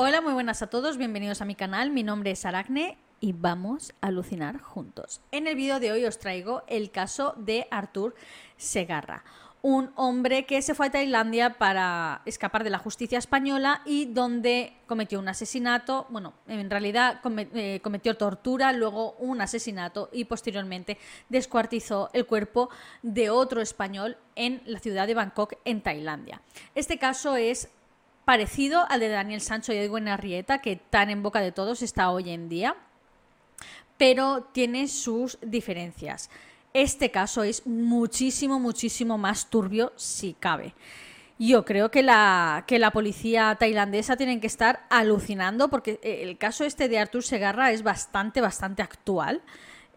Hola, muy buenas a todos, bienvenidos a mi canal, mi nombre es Aracne y vamos a alucinar juntos. En el vídeo de hoy os traigo el caso de Artur Segarra, un hombre que se fue a Tailandia para escapar de la justicia española y donde cometió un asesinato, bueno, en realidad eh, cometió tortura, luego un asesinato y posteriormente descuartizó el cuerpo de otro español en la ciudad de Bangkok, en Tailandia. Este caso es parecido al de Daniel Sancho y Edwin Arrieta, que tan en boca de todos está hoy en día, pero tiene sus diferencias. Este caso es muchísimo, muchísimo más turbio si cabe. Yo creo que la, que la policía tailandesa tiene que estar alucinando porque el caso este de Artur Segarra es bastante, bastante actual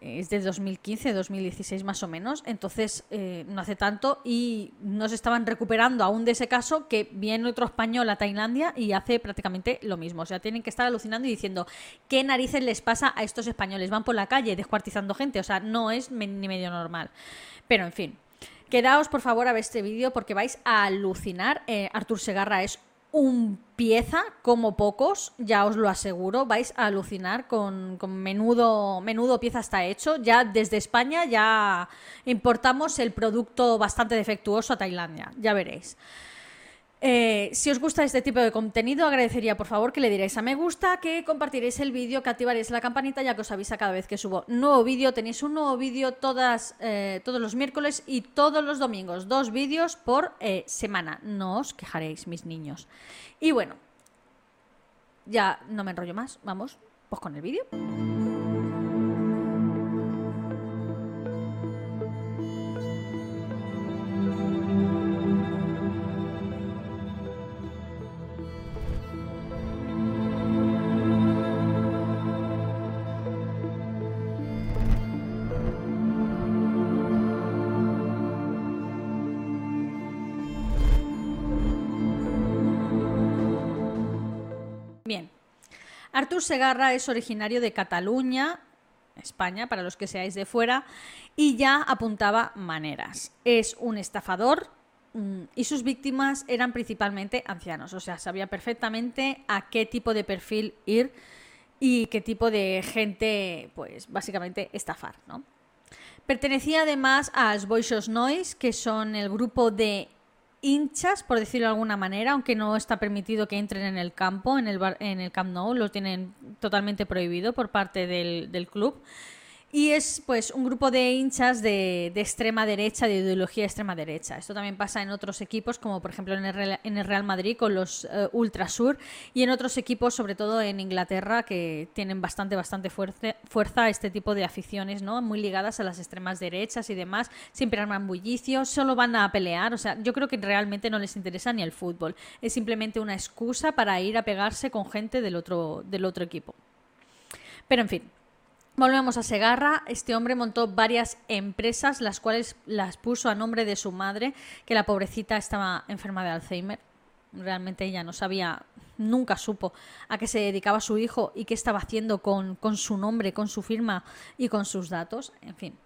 es de 2015, 2016 más o menos, entonces eh, no hace tanto y no se estaban recuperando aún de ese caso que viene otro español a Tailandia y hace prácticamente lo mismo. O sea, tienen que estar alucinando y diciendo qué narices les pasa a estos españoles. Van por la calle descuartizando gente, o sea, no es ni medio normal. Pero en fin. Quedaos por favor a ver este vídeo porque vais a alucinar. Eh, Artur Segarra es un pieza como pocos, ya os lo aseguro, vais a alucinar con, menudo, menudo pieza está hecho. Ya desde España ya importamos el producto bastante defectuoso a Tailandia, ya veréis. Eh, si os gusta este tipo de contenido, agradecería por favor que le diréis a me gusta, que compartiréis el vídeo, que activaréis la campanita ya que os avisa cada vez que subo nuevo vídeo. Tenéis un nuevo vídeo eh, todos los miércoles y todos los domingos. Dos vídeos por eh, semana. No os quejaréis, mis niños. Y bueno, ya no me enrollo más. Vamos, pues con el vídeo. Segarra es originario de Cataluña, España, para los que seáis de fuera, y ya apuntaba maneras. Es un estafador mm, y sus víctimas eran principalmente ancianos, o sea, sabía perfectamente a qué tipo de perfil ir y qué tipo de gente, pues básicamente estafar. Pertenecía además a Boixos Noise, que son el grupo de hinchas, por decirlo de alguna manera, aunque no está permitido que entren en el campo, en el, en el Camp Nou, lo tienen totalmente prohibido por parte del, del club. Y es pues un grupo de hinchas de, extrema derecha, de ideología extrema derecha. Esto también pasa en otros equipos, como por ejemplo en el, Real Madrid con los uh, Ultrasur, y en otros equipos, sobre todo en Inglaterra, que tienen bastante, bastante fuerza, fuerza este tipo de aficiones, ¿no? Muy ligadas a las extremas derechas y demás. Siempre arman bullicio, solo van a pelear. O sea, yo creo que realmente no les interesa ni el fútbol. Es simplemente una excusa para ir a pegarse con gente del otro, del otro equipo. Pero en fin, Volvemos a Segarra. Este hombre montó varias empresas, las cuales las puso a nombre de su madre, que la pobrecita estaba enferma de Alzheimer. Realmente ella no sabía, nunca supo a qué se dedicaba su hijo y qué estaba haciendo con, su nombre, con su firma y con sus datos. En fin.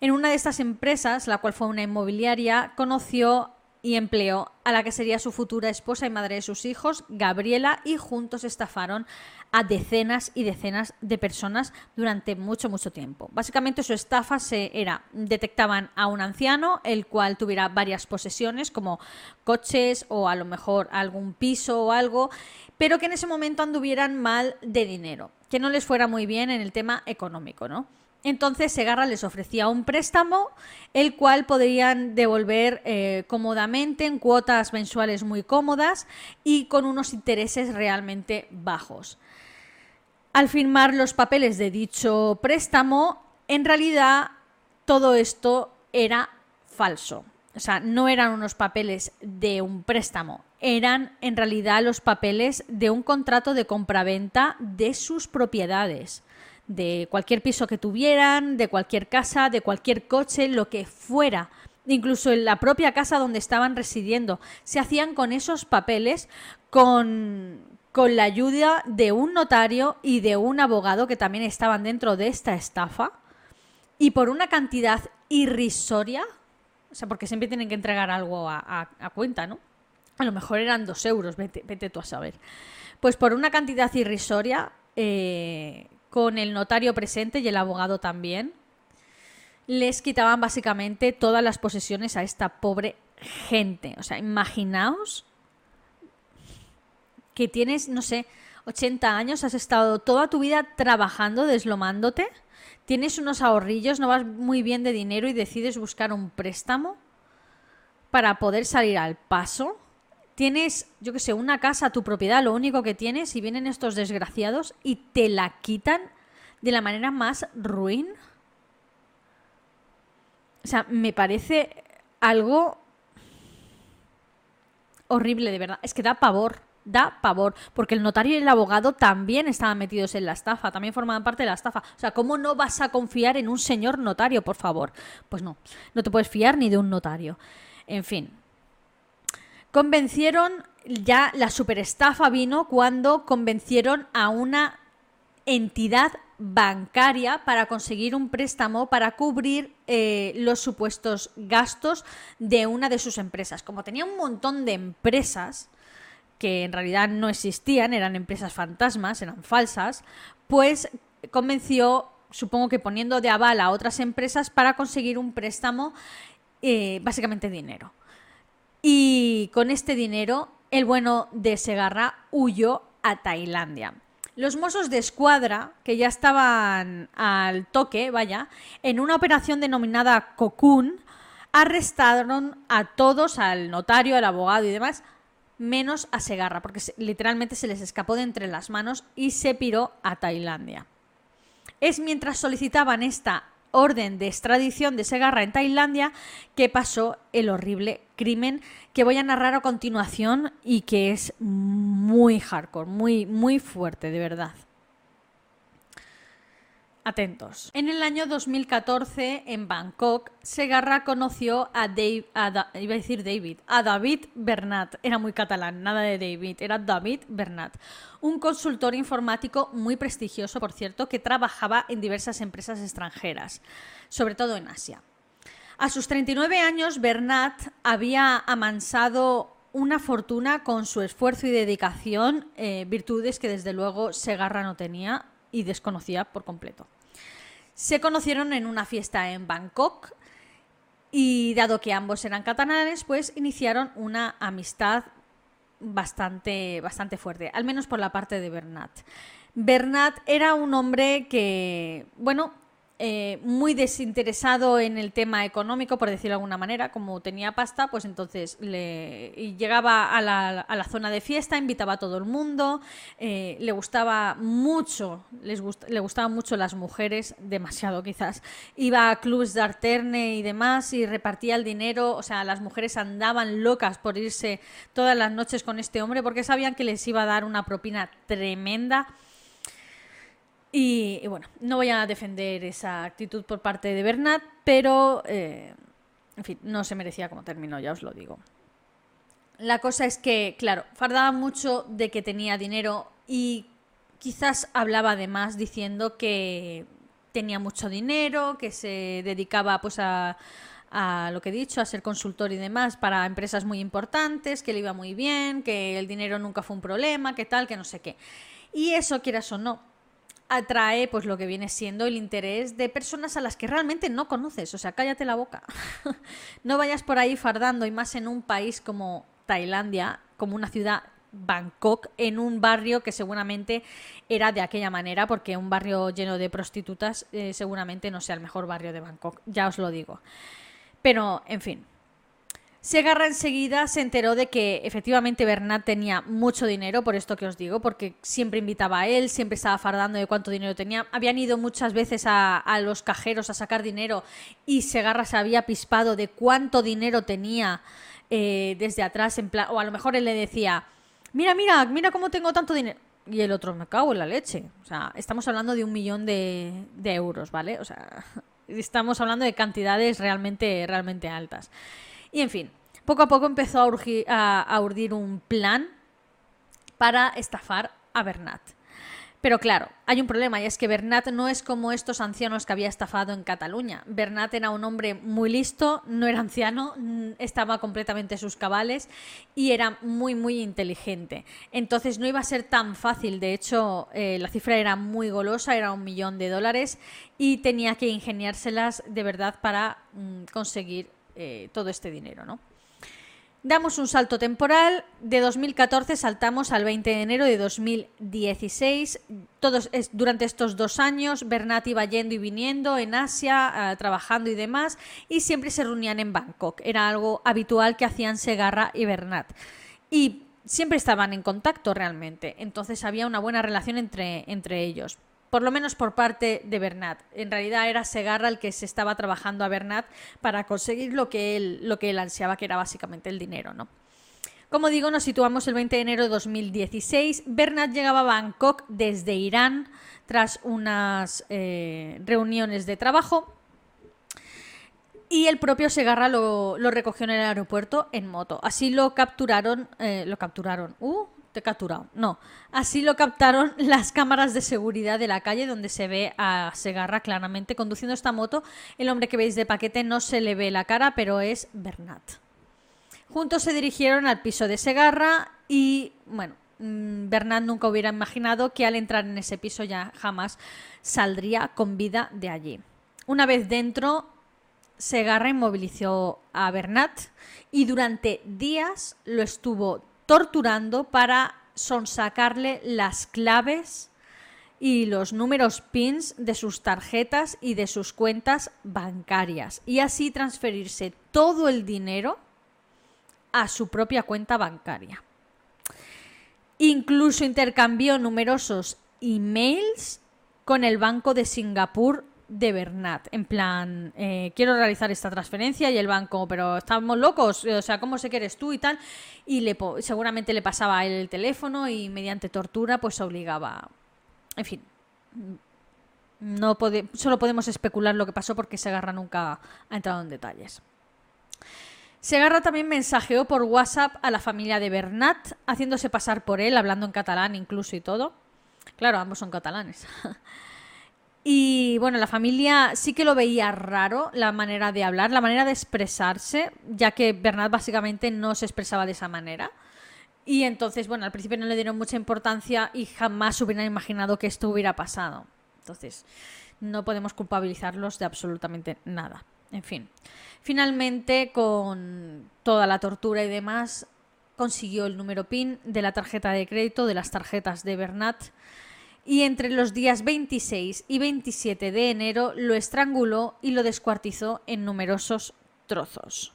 En una de estas empresas, la cual fue una inmobiliaria, conoció y empleó a la que sería su futura esposa y madre de sus hijos, Gabriela, y juntos estafaron a decenas y decenas de personas durante mucho, mucho tiempo. Básicamente su estafa se era, detectaban a un anciano, el cual tuviera varias posesiones, como coches o a lo mejor algún piso o algo, pero que en ese momento anduvieran mal de dinero, que no les fuera muy bien en el tema económico, ¿no? Entonces Segarra les ofrecía un préstamo, el cual podrían devolver eh, cómodamente en cuotas mensuales muy cómodas y con unos intereses realmente bajos. Al firmar los papeles de dicho préstamo, en realidad todo esto era falso. O sea, no eran unos papeles de un préstamo, eran en realidad los papeles de un contrato de compraventa de sus propiedades de cualquier piso que tuvieran, de cualquier casa, de cualquier coche, lo que fuera, incluso en la propia casa donde estaban residiendo. Se hacían con esos papeles con, con la ayuda de un notario y de un abogado que también estaban dentro de esta estafa y por una cantidad irrisoria, o sea, porque siempre tienen que entregar algo a, cuenta, ¿no? A lo mejor eran dos euros, vete, vete tú a saber Pues por una cantidad irrisoria, eh, con el notario presente y el abogado también, les quitaban básicamente todas las posesiones a esta pobre gente. O sea, imaginaos que tienes, no sé, 80 años, has estado toda tu vida trabajando, deslomándote, tienes unos ahorrillos, no vas muy bien de dinero y decides buscar un préstamo para poder salir al paso. Tienes, yo qué sé, una casa, tu propiedad, lo único que tienes, y vienen estos desgraciados y te la quitan de la manera más ruin. O sea, me parece algo horrible, de verdad. Es que da pavor da pavor, porque el notario y el abogado también estaban metidos en la estafa, también formaban parte de la estafa. O sea, ¿cómo no vas a confiar en un señor notario, por favor? Pues no, no te puedes fiar ni de un notario. En fin. Convencieron, ya la superestafa vino cuando convencieron a una entidad bancaria para conseguir un préstamo para cubrir eh, los supuestos gastos de una de sus empresas. Como tenía un montón de empresas, que en realidad no existían, eran empresas fantasmas, eran falsas, pues convenció, supongo que poniendo de aval a otras empresas para conseguir un préstamo, eh, básicamente dinero. Y con este dinero, el bueno de Segarra huyó a Tailandia. Los mozos de escuadra, que ya estaban al toque, vaya, en una operación denominada Cocoon, arrestaron a todos, al notario, al abogado y demás, menos a Segarra, porque literalmente se les escapó de entre las manos y se piró a Tailandia. Es mientras solicitaban esta orden de extradición de Segarra en Tailandia que pasó el horrible crimen que voy a narrar a continuación y que es muy hardcore, muy, muy fuerte, de verdad. Atentos. En el año 2014, en Bangkok, Segarra conoció a, iba a decir David, a David Bernat. Era muy catalán, nada de David, era David Bernat. Un consultor informático muy prestigioso, por cierto, que trabajaba en diversas empresas extranjeras, sobre todo en Asia. A sus 39 años, Bernat había amansado una fortuna con su esfuerzo y dedicación, eh, virtudes que desde luego Segarra no tenía y desconocía por completo. Se conocieron en una fiesta en Bangkok y dado que ambos eran catalanes, pues iniciaron una amistad bastante, bastante fuerte, al menos por la parte de Bernat. Bernat era un hombre que, bueno, eh, muy desinteresado en el tema económico, por decirlo de alguna manera, como tenía pasta, pues entonces le llegaba a la, zona de fiesta, invitaba a todo el mundo, eh, le gustaba mucho, les le gustaban mucho las mujeres, demasiado quizás, iba a clubs de arterne y demás y repartía el dinero, o sea, las mujeres andaban locas por irse todas las noches con este hombre porque sabían que les iba a dar una propina tremenda y, bueno, no voy a defender esa actitud por parte de Bernat, pero, eh, en fin, no se merecía como término, ya os lo digo. La cosa es que, claro, fardaba mucho de que tenía dinero y quizás hablaba además diciendo que tenía mucho dinero, que se dedicaba pues a, a lo que he dicho, a ser consultor y demás para empresas muy importantes, que le iba muy bien, que el dinero nunca fue un problema, que tal, que no sé qué. Y eso, quieras o no, atrae pues lo que viene siendo el interés de personas a las que realmente no conoces, o sea, cállate la boca. no vayas por ahí fardando y más en un país como Tailandia, como una ciudad Bangkok, en un barrio que seguramente era de aquella manera, porque un barrio lleno de prostitutas eh, seguramente no sea el mejor barrio de Bangkok, ya os lo digo. Pero, en fin, Segarra enseguida se enteró de que efectivamente Bernat tenía mucho dinero, por esto que os digo, porque siempre invitaba a él, siempre estaba fardando de cuánto dinero tenía. Habían ido muchas veces a, los cajeros a sacar dinero y Segarra se había pispado de cuánto dinero tenía eh, desde atrás, en o a lo mejor él le decía, mira, mira, mira cómo tengo tanto dinero. Y el otro, me cago en la leche. O sea, estamos hablando de un millón de, de euros, ¿vale? O sea, estamos hablando de cantidades realmente, realmente altas. Y en fin, poco a poco empezó a, urdir un plan para estafar a Bernat. Pero claro, hay un problema y es que Bernat no es como estos ancianos que había estafado en Cataluña. Bernat era un hombre muy listo, no era anciano, estaba completamente sus cabales y era muy, muy inteligente. Entonces no iba a ser tan fácil. De hecho, eh, la cifra era muy golosa, era un millón de dólares y tenía que ingeniárselas de verdad para mm, conseguir eh, todo este dinero, ¿no? Damos un salto temporal, de 2014 saltamos al 20 de enero de 2016. Todos, durante estos dos años, Bernat iba yendo y viniendo en Asia, eh, trabajando y demás, y siempre se reunían en Bangkok. Era algo habitual que hacían Segarra y Bernat. Y siempre estaban en contacto realmente, entonces había una buena relación entre, entre ellos por lo menos por parte de Bernat. En realidad era Segarra el que se estaba trabajando a Bernat para conseguir lo que él, lo que él ansiaba, que era básicamente el dinero, ¿no? Como digo, nos situamos el 20 de enero de 2016. Bernat llegaba a Bangkok desde Irán tras unas eh, reuniones de trabajo. Y el propio Segarra lo, recogió en el aeropuerto en moto. Así lo capturaron. Eh, lo capturaron. Uh, te capturado. No. Así lo captaron las cámaras de seguridad de la calle donde se ve a Segarra claramente conduciendo esta moto. El hombre que veis de paquete no se le ve la cara, pero es Bernat. Juntos se dirigieron al piso de Segarra y, bueno, mm, Bernat nunca hubiera imaginado que al entrar en ese piso ya jamás saldría con vida de allí. Una vez dentro, Segarra inmovilizó a Bernat y durante días lo estuvo torturando para sonsacarle las claves y los números PINs de sus tarjetas y de sus cuentas bancarias y así transferirse todo el dinero a su propia cuenta bancaria. Incluso intercambió numerosos emails con el Banco de Singapur de Bernat. En plan, eh, quiero realizar esta transferencia y el banco, pero estamos locos, o sea, ¿cómo sé que eres tú y tal? Y le, seguramente le pasaba el teléfono y mediante tortura pues obligaba. En fin, no solo podemos especular lo que pasó porque Segarra nunca ha entrado en detalles. Segarra también mensajeó por WhatsApp a la familia de Bernat, haciéndose pasar por él, hablando en catalán incluso y todo. Claro, ambos son catalanes. Y bueno, la familia sí que lo veía raro, la manera de hablar, la manera de expresarse, ya que Bernat básicamente no se expresaba de esa manera. Y entonces, bueno, al principio no le dieron mucha importancia y jamás hubieran imaginado que esto hubiera pasado. Entonces, no podemos culpabilizarlos de absolutamente nada. En fin, finalmente, con toda la tortura y demás, consiguió el número PIN de la tarjeta de crédito, de las tarjetas de Bernat y entre los días 26 y 27 de enero lo estranguló y lo descuartizó en numerosos trozos.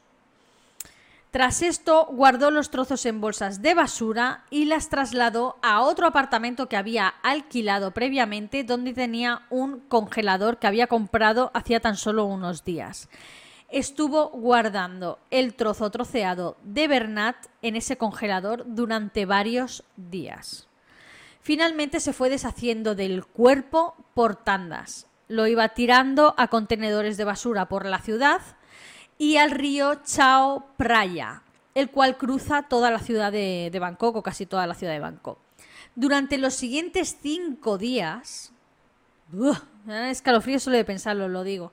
Tras esto, guardó los trozos en bolsas de basura y las trasladó a otro apartamento que había alquilado previamente, donde tenía un congelador que había comprado hacía tan solo unos días. Estuvo guardando el trozo troceado de Bernat en ese congelador durante varios días. Finalmente se fue deshaciendo del cuerpo por tandas. Lo iba tirando a contenedores de basura por la ciudad y al río Chao Praya, el cual cruza toda la ciudad de, Bangkok o casi toda la ciudad de Bangkok. Durante los siguientes cinco días, escalofrío solo de pensarlo, lo digo,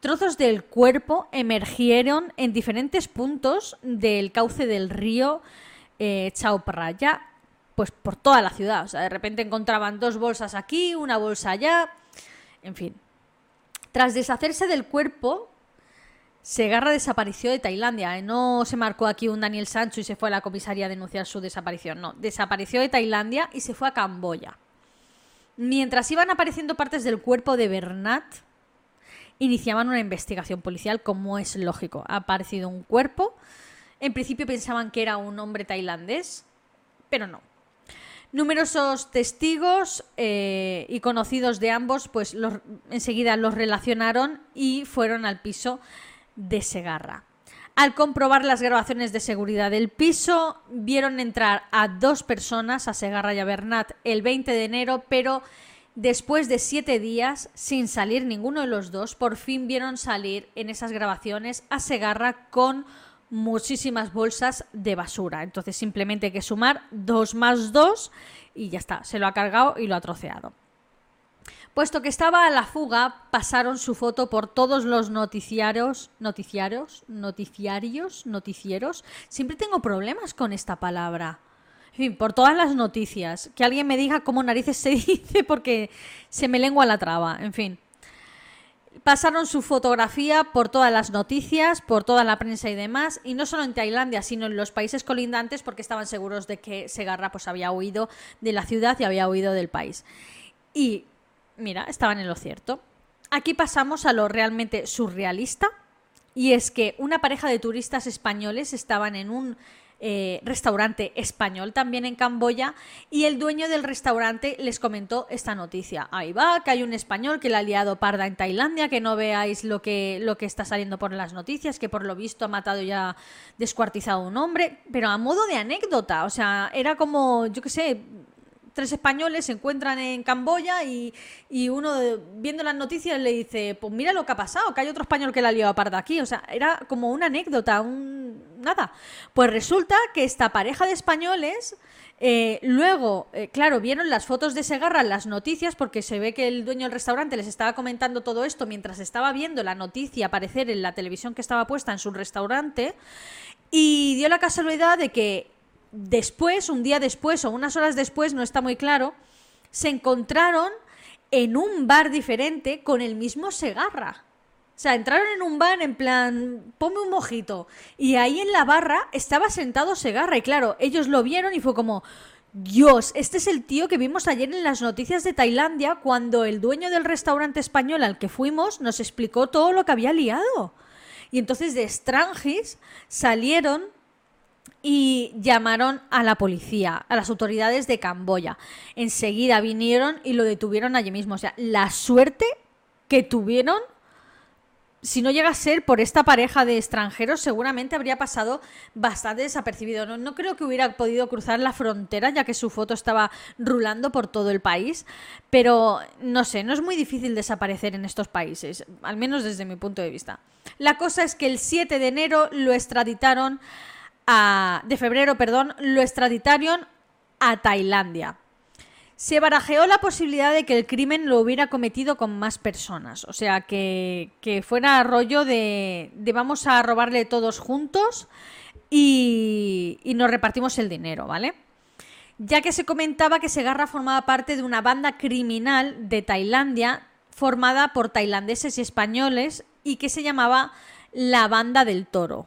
trozos del cuerpo emergieron en diferentes puntos del cauce del río eh, Chao Praya pues por toda la ciudad. O sea, de repente encontraban dos bolsas aquí, una bolsa allá, en fin. Tras deshacerse del cuerpo, Segarra desapareció de Tailandia. ¿eh? No se marcó aquí un Daniel Sancho y se fue a la comisaría a denunciar su desaparición. No, desapareció de Tailandia y se fue a Camboya. Mientras iban apareciendo partes del cuerpo de Bernat, iniciaban una investigación policial, como es lógico. Ha aparecido un cuerpo. En principio pensaban que era un hombre tailandés, pero no. Numerosos testigos eh, y conocidos de ambos, pues enseguida los relacionaron y fueron al piso de Segarra. Al comprobar las grabaciones de seguridad del piso, vieron entrar a dos personas, a Segarra y a Bernat, el 20 de enero, pero después de siete días, sin salir ninguno de los dos, por fin vieron salir en esas grabaciones a Segarra con muchísimas bolsas de basura. Entonces simplemente hay que sumar 2 más 2 y ya está, se lo ha cargado y lo ha troceado. Puesto que estaba a la fuga, pasaron su foto por todos los noticiarios, noticiarios, noticiarios, noticieros. Siempre tengo problemas con esta palabra. En fin, por todas las noticias. Que alguien me diga cómo narices se dice porque se me lengua la traba. En fin. Pasaron su fotografía por todas las noticias, por toda la prensa y demás, y no solo en Tailandia, sino en los países colindantes, porque estaban seguros de que Segarra pues, había huido de la ciudad y había huido del país. Y mira, estaban en lo cierto. Aquí pasamos a lo realmente surrealista, y es que una pareja de turistas españoles estaban en un eh, restaurante español también en Camboya y el dueño del restaurante les comentó esta noticia. Ahí va, que hay un español que le ha liado parda en Tailandia, que no veáis lo que, lo que está saliendo por las noticias, que por lo visto ha matado ya descuartizado a un hombre, pero a modo de anécdota, o sea, era como, yo qué sé, tres españoles se encuentran en Camboya y, uno viendo las noticias le dice, pues mira lo que ha pasado, que hay otro español que la ha liado parda aquí. O sea, era como una anécdota, un nada. Pues resulta que esta pareja de españoles eh, luego, eh, claro, vieron las fotos de Segarra las noticias porque se ve que el dueño del restaurante les estaba comentando todo esto mientras estaba viendo la noticia aparecer en la televisión que estaba puesta en su restaurante y dio la casualidad de que después, un día después o unas horas después, no está muy claro, se encontraron en un bar diferente con el mismo Segarra. O sea, entraron en un bar en plan, ponme un mojito. Y ahí en la barra estaba sentado Segarra. Y claro, ellos lo vieron y fue como, Dios, este es el tío que vimos ayer en las noticias de Tailandia cuando el dueño del restaurante español al que fuimos nos explicó todo lo que había liado. Y entonces de Strangis salieron y llamaron a la policía, a las autoridades de Camboya. Enseguida vinieron y lo detuvieron allí mismo. O sea, la suerte que tuvieron, si no llega a ser por esta pareja de extranjeros, seguramente habría pasado bastante desapercibido. No, no creo que hubiera podido cruzar la frontera, ya que su foto estaba rulando por todo el país. Pero no sé, no es muy difícil desaparecer en estos países, al menos desde mi punto de vista. La cosa es que el 7 de enero lo extraditaron de febrero, perdón, lo extraditaron a Tailandia. Se barajeó la posibilidad de que el crimen lo hubiera cometido con más personas, o sea, que, fuera rollo de, de, vamos a robarle todos juntos y, y nos repartimos el dinero, ¿vale? Ya que se comentaba que Segarra formaba parte de una banda criminal de Tailandia formada por tailandeses y españoles y que se llamaba la Banda del Toro.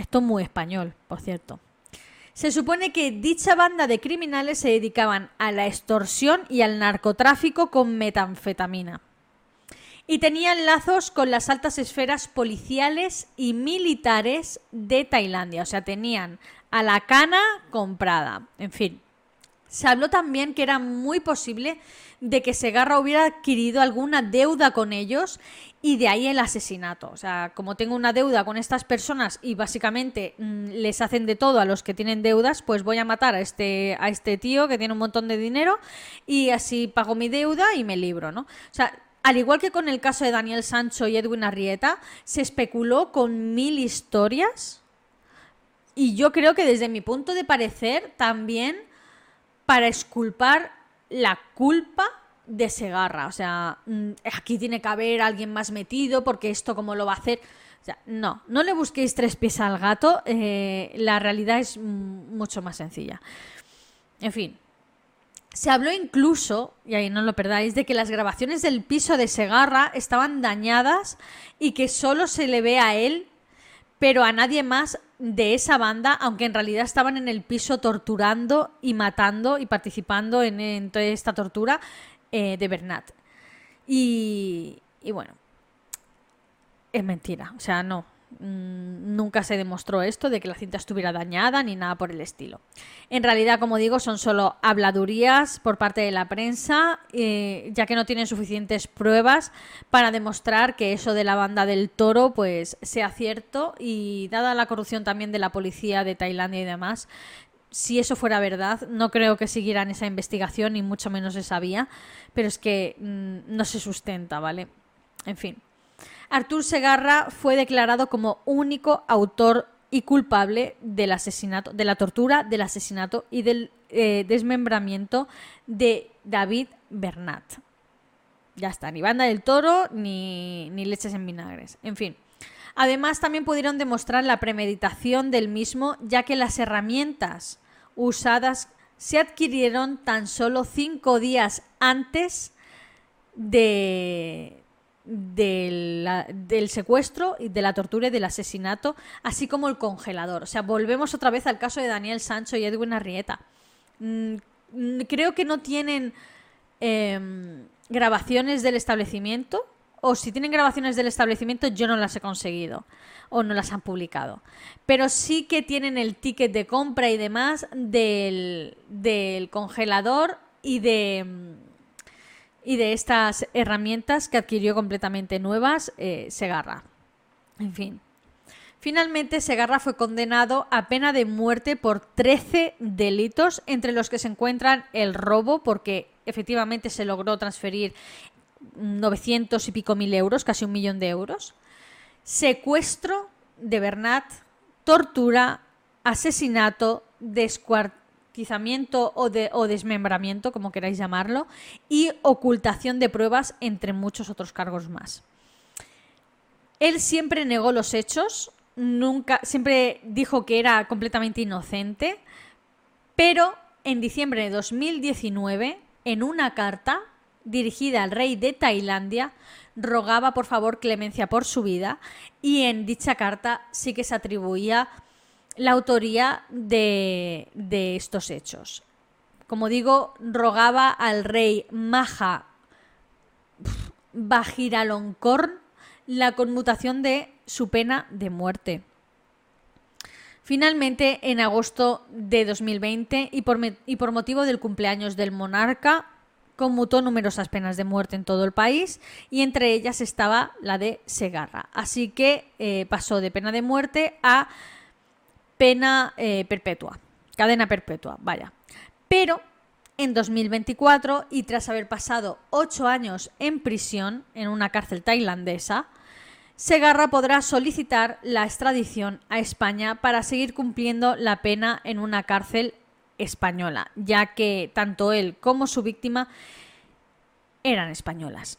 Esto es muy español, por cierto. Se supone que dicha banda de criminales se dedicaban a la extorsión y al narcotráfico con metanfetamina. Y tenían lazos con las altas esferas policiales y militares de Tailandia. O sea, tenían a la cana comprada. En fin. Se habló también que era muy posible de que Segarra hubiera adquirido alguna deuda con ellos y de ahí el asesinato. O sea, como tengo una deuda con estas personas y básicamente mm, les hacen de todo a los que tienen deudas, pues voy a matar a este, a este tío que tiene un montón de dinero y así pago mi deuda y me libro, ¿no? O sea, al igual que con el caso de Daniel Sancho y Edwin Arrieta, se especuló con mil historias y yo creo que desde mi punto de parecer también para esculpar la culpa de Segarra. O sea, mm, aquí tiene que haber alguien más metido porque esto cómo lo va a hacer. No, no le busquéis tres pies al gato. Eh, la realidad es mucho más sencilla. En fin. Se habló incluso, y ahí no lo perdáis, de que las grabaciones del piso de Segarra estaban dañadas y que solo se le ve a él, pero a nadie más de esa banda, aunque en realidad estaban en el piso torturando y matando y participando en, toda esta tortura eh, de Bernat. Y, y bueno, es mentira, o sea, no, Mm, nunca se demostró esto de que la cinta estuviera dañada ni nada por el estilo. En realidad, como digo, son solo habladurías por parte de la prensa, eh, ya que no tienen suficientes pruebas para demostrar que eso de la banda del toro pues sea cierto y dada la corrupción también de la policía de Tailandia y demás, si eso fuera verdad, no creo que siguieran esa investigación, ni mucho menos esa vía, pero es que mm, no se sustenta, ¿vale? En fin. Artur Segarra fue declarado como único autor y culpable del asesinato, de la tortura, del asesinato y del eh, desmembramiento de David Bernat. Ya está, ni banda del toro ni leches en vinagres. En fin. Además, también pudieron demostrar la premeditación del mismo, ya que las herramientas usadas se adquirieron tan solo cinco días antes de, del, secuestro y de la tortura y del asesinato, así como el congelador. O sea, volvemos otra vez al caso de Daniel Sancho y Edwin Arrieta. Mm, mm, creo que no tienen em, grabaciones del establecimiento, o si tienen grabaciones del establecimiento, yo no las he conseguido o no las han publicado. Pero sí que tienen el ticket de compra y demás del, congelador y de y de estas herramientas que adquirió completamente nuevas eh, Segarra. En fin. Finalmente, Segarra fue condenado a pena de muerte por 13 delitos, entre los que se encuentran el robo, porque efectivamente se logró transferir 900 y pico mil euros, casi un millón de euros, secuestro de Bernat, tortura, asesinato, descuartizamiento o, de, o desmembramiento, como queráis llamarlo, y ocultación de pruebas, entre muchos otros cargos más. Él siempre negó los hechos, nunca, siempre dijo que era completamente inocente, pero en diciembre de 2019, en una carta dirigida al rey de Tailandia, rogaba por favor clemencia por su vida y en dicha carta sí que se atribuía la autoría de, estos hechos. Como digo, rogaba al rey Maha Bajiraloncorn la conmutación de su pena de muerte. Finalmente, en agosto de 2020, y por, y por, motivo del cumpleaños del monarca, conmutó numerosas penas de muerte en todo el país y entre ellas estaba la de Segarra. Así que eh, pasó de pena de muerte a pena eh, perpetua, cadena perpetua, vaya. Pero en 2024 y tras haber pasado ocho años en prisión en una cárcel tailandesa, Segarra podrá solicitar la extradición a España para seguir cumpliendo la pena en una cárcel española, ya que tanto él como su víctima eran españolas.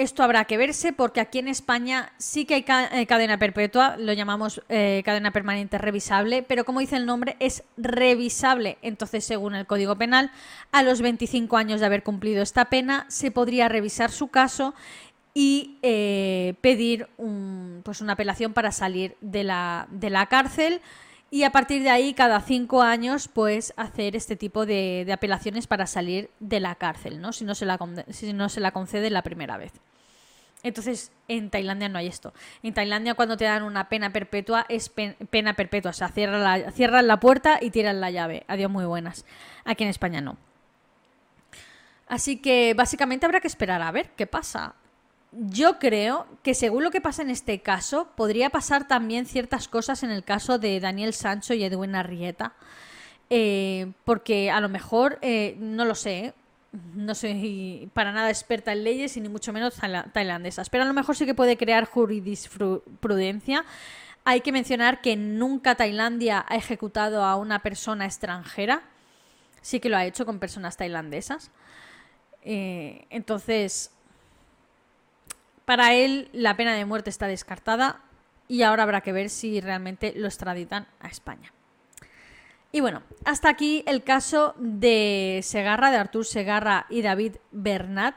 Esto habrá que verse porque aquí en España sí que hay eh, cadena perpetua, lo llamamos eh, cadena permanente revisable, pero como dice el nombre, es revisable. Entonces, según el Código Penal, a los 25 años de haber cumplido esta pena, se podría revisar su caso y eh, pedir pues una apelación para salir de la, de la cárcel y a partir de ahí, cada cinco años, pues hacer este tipo de, apelaciones para salir de la cárcel, ¿no? Si no, se la, si no se la concede la primera vez. Entonces, en Tailandia no hay esto. En Tailandia, cuando te dan una pena perpetua, es pena perpetua. O sea, cierran la, cierran la puerta y tiran la llave. Adiós, muy buenas. Aquí en España no. Así que básicamente habrá que esperar a ver qué pasa yo creo que según lo que pasa en este caso, podría pasar también ciertas cosas en el caso de Daniel Sancho y Edwin Arrieta. Eh, porque a lo mejor, eh, no lo sé, no soy para nada experta en leyes y ni mucho menos tailandesas, pero a lo mejor sí que puede crear jurisprudencia. Hay que mencionar que nunca Tailandia ha ejecutado a una persona extranjera, sí que lo ha hecho con personas tailandesas. Eh, entonces, para él la pena de muerte está descartada y ahora habrá que ver si realmente lo extraditan a España. Y bueno, hasta aquí el caso de Segarra, de Artur Segarra y David Bernat,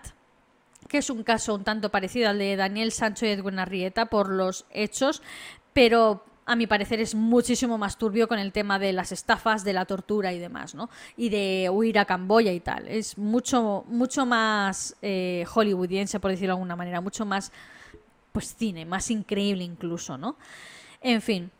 que es un caso un tanto parecido al de Daniel Sancho y Edwin Arrieta por los hechos, pero a mi parecer es muchísimo más turbio con el tema de las estafas, de la tortura y demás, ¿no? Y de huir a Camboya y tal. Es mucho, mucho más eh, hollywoodiense, por decirlo de alguna manera, mucho más, pues cine, más increíble incluso, ¿no? En fin,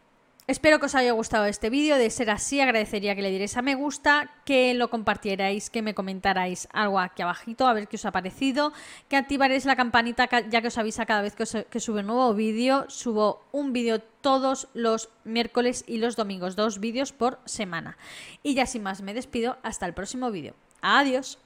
Espero que os haya gustado este vídeo. De ser así, agradecería que le dierais a me gusta, que lo compartierais, que me comentarais algo aquí abajito, a ver qué os ha parecido, que activaréis la campanita ya que os avisa cada vez que, os, sube un nuevo vídeo. Subo un vídeo todos los miércoles y los domingos, dos vídeos por semana. Y ya sin más me despido, hasta el próximo vídeo. Adiós.